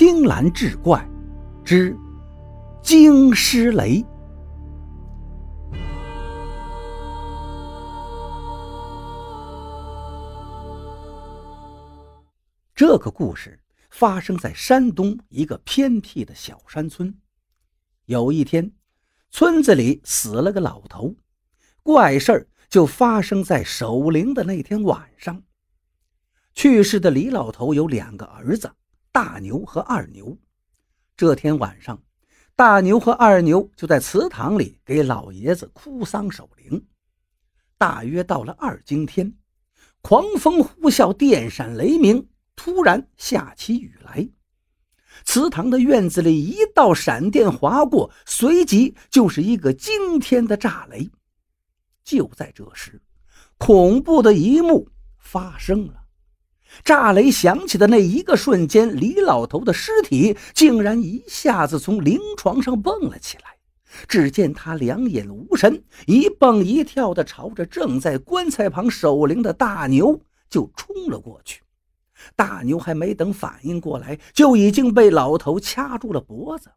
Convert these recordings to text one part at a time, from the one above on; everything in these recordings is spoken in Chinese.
青蓝志怪之惊尸雷。这个故事发生在山东一个偏僻的小山村。有一天，村子里死了个老头，怪事儿就发生在守灵的那天晚上。去世的李老头有两个儿子，大牛和二牛。这天晚上，大牛和二牛就在祠堂里给老爷子哭丧守灵。大约到了二更天，狂风呼啸，电闪雷鸣。突然下起雨来，祠堂的院子里一道闪电划过，随即就是一个惊天的炸雷。就在这时，恐怖的一幕发生了：炸雷响起的那一个瞬间，李老头的尸体竟然一下子从灵床上蹦了起来。只见他两眼无神，一蹦一跳地朝着正在棺材旁守灵的大牛就冲了过去。大牛还没等反应过来，就已经被老头掐住了脖子。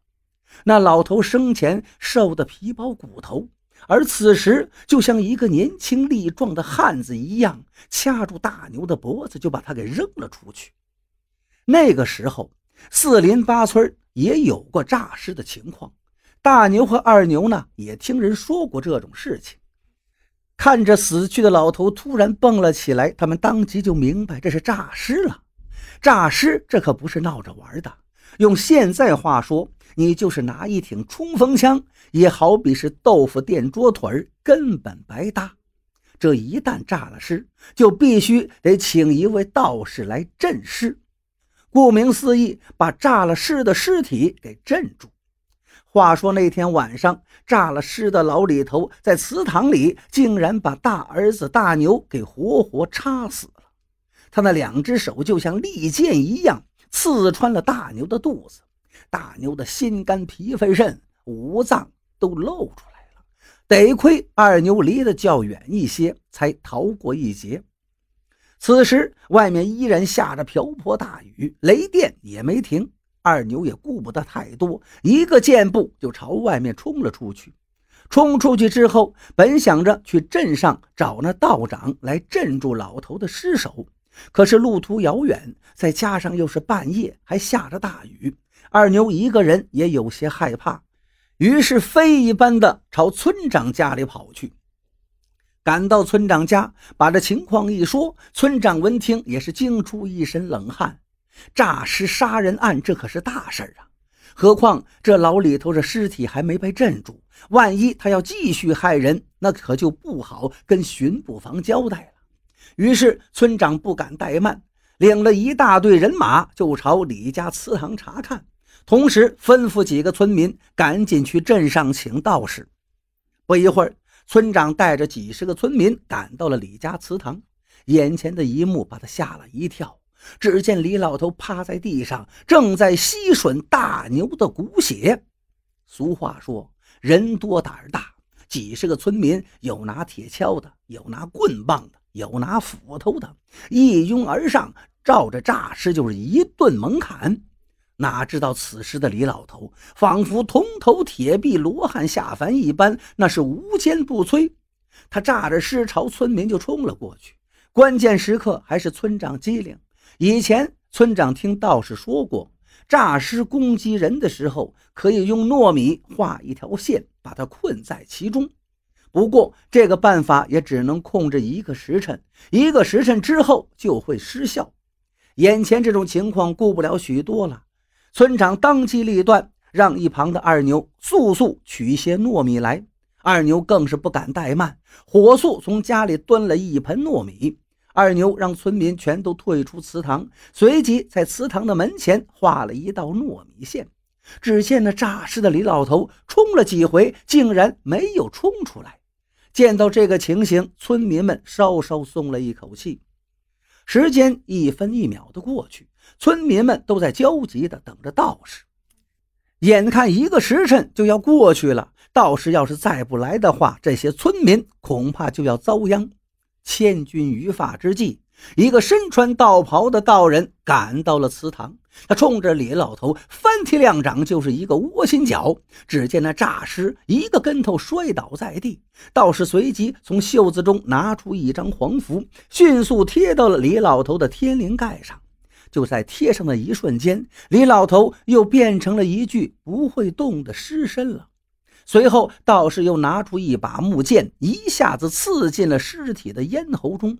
那老头生前瘦得皮包骨头，而此时就像一个年轻力壮的汉子一样，掐住大牛的脖子，就把他给扔了出去。那个时候，四邻八村也有过诈尸的情况，大牛和二牛呢，也听人说过这种事情。看着死去的老头突然蹦了起来，他们当即就明白这是诈尸了。诈尸这可不是闹着玩的，用现在话说，你就是拿一挺冲锋枪，也好比是豆腐垫桌腿根本白搭。这一旦诈了尸，就必须得请一位道士来镇尸，顾名思义，把诈了尸的尸体给镇住。话说那天晚上，诈了尸的老李头在祠堂里，竟然把大儿子大牛给活活插死了。他那两只手就像利剑一样，刺穿了大牛的肚子，大牛的心肝脾肺肾五脏都露出来了。得亏二牛离得较远一些，才逃过一劫。此时外面依然下着瓢泼大雨，雷电也没停。二牛也顾不得太多，一个箭步就朝外面冲了出去。冲出去之后，本想着去镇上找那道长来镇住老头的尸首，可是路途遥远，再加上又是半夜，还下着大雨，二牛一个人也有些害怕，于是飞一般的朝村长家里跑去。赶到村长家，把这情况一说，村长闻听也是惊出一身冷汗。诈尸杀人案，这可是大事啊！何况这老李头的尸体还没被镇住，万一他要继续害人，那可就不好跟巡捕房交代了。于是村长不敢怠慢，领了一大队人马就朝李家祠堂查看，同时吩咐几个村民赶紧去镇上请道士。不一会儿，村长带着几十个村民赶到了李家祠堂，眼前的一幕把他吓了一跳。只见李老头趴在地上，正在吸吮大牛的骨血。俗话说：“人多胆儿大。”几十个村民，有拿铁锹的，有拿棍棒的，有拿斧头的，一拥而上，照着诈尸就是一顿猛砍。哪知道此时的李老头仿佛铜头铁臂、罗汉下凡一般，那是无坚不摧。他炸着尸朝村民就冲了过去。关键时刻还是村长机灵。以前村长听道士说过，诈尸攻击人的时候，可以用糯米画一条线，把它困在其中。不过这个办法也只能控制一个时辰，一个时辰之后就会失效。眼前这种情况顾不了许多了，村长当机立断，让一旁的二牛速速取些糯米来。二牛更是不敢怠慢，火速从家里端了一盆糯米。二牛让村民全都退出祠堂，随即在祠堂的门前画了一道糯米线。只见那诈尸的李老头冲了几回，竟然没有冲出来。见到这个情形，村民们稍稍松了一口气。时间一分一秒的过去，村民们都在焦急的等着道士。眼看一个时辰就要过去了，道士要是再不来的话，这些村民恐怕就要遭殃。千钧一发之际，一个身穿道袍的道人赶到了祠堂，他冲着李老头翻踢两掌，就是一个窝心脚。只见那诈尸一个跟头摔倒在地，道士随即从袖子中拿出一张黄符，迅速贴到了李老头的天灵盖上。就在贴上的一瞬间，李老头又变成了一具不会动的尸身了。随后，道士又拿出一把木剑，一下子刺进了尸体的咽喉中。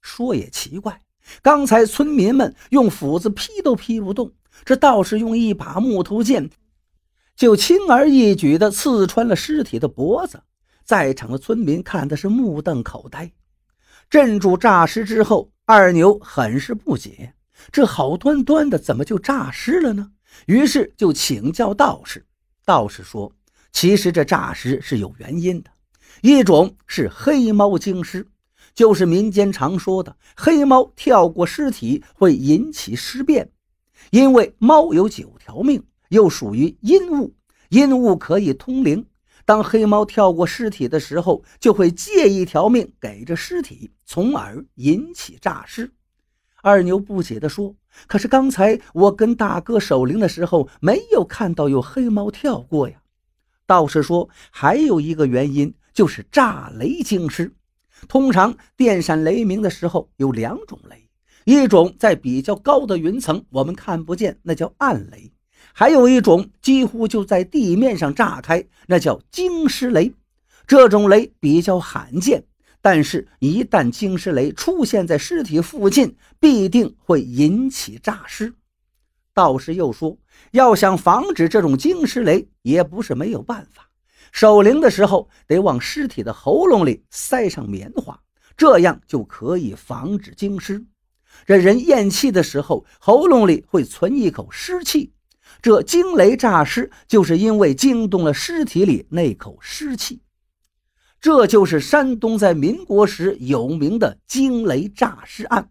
说也奇怪，刚才村民们用斧子劈都劈不动，这道士用一把木头剑，就轻而易举地刺穿了尸体的脖子。在场的村民看的是目瞪口呆。镇住诈尸之后，二牛很是不解，这好端端的怎么就诈尸了呢？于是就请教道士。道士说：“其实这诈尸是有原因的，一种是黑猫精尸。”就是民间常说的黑猫跳过尸体会引起尸变，因为猫有九条命，又属于阴物，阴物可以通灵。当黑猫跳过尸体的时候，就会借一条命给这尸体，从而引起诈尸。二牛不解地说：“可是刚才我跟大哥守灵的时候，没有看到有黑猫跳过呀。”道士说：“还有一个原因，就是炸雷惊尸。”通常电闪雷鸣的时候有两种雷，一种在比较高的云层，我们看不见，那叫暗雷；还有一种几乎就在地面上炸开，那叫惊尸雷。这种雷比较罕见，但是，一旦惊尸雷出现在尸体附近，必定会引起诈尸。道士又说，要想防止这种惊尸雷，也不是没有办法。守灵的时候，得往尸体的喉咙里塞上棉花，这样就可以防止惊尸。这人咽气的时候，喉咙里会存一口湿气，这惊雷诈尸就是因为惊动了尸体里那口湿气。这就是山东在民国时有名的惊雷诈尸案。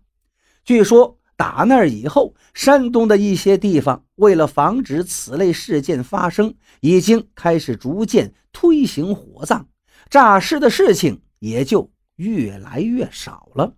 据说。打那以后，山东的一些地方为了防止此类事件发生，已经开始逐渐推行火葬，诈尸的事情也就越来越少了。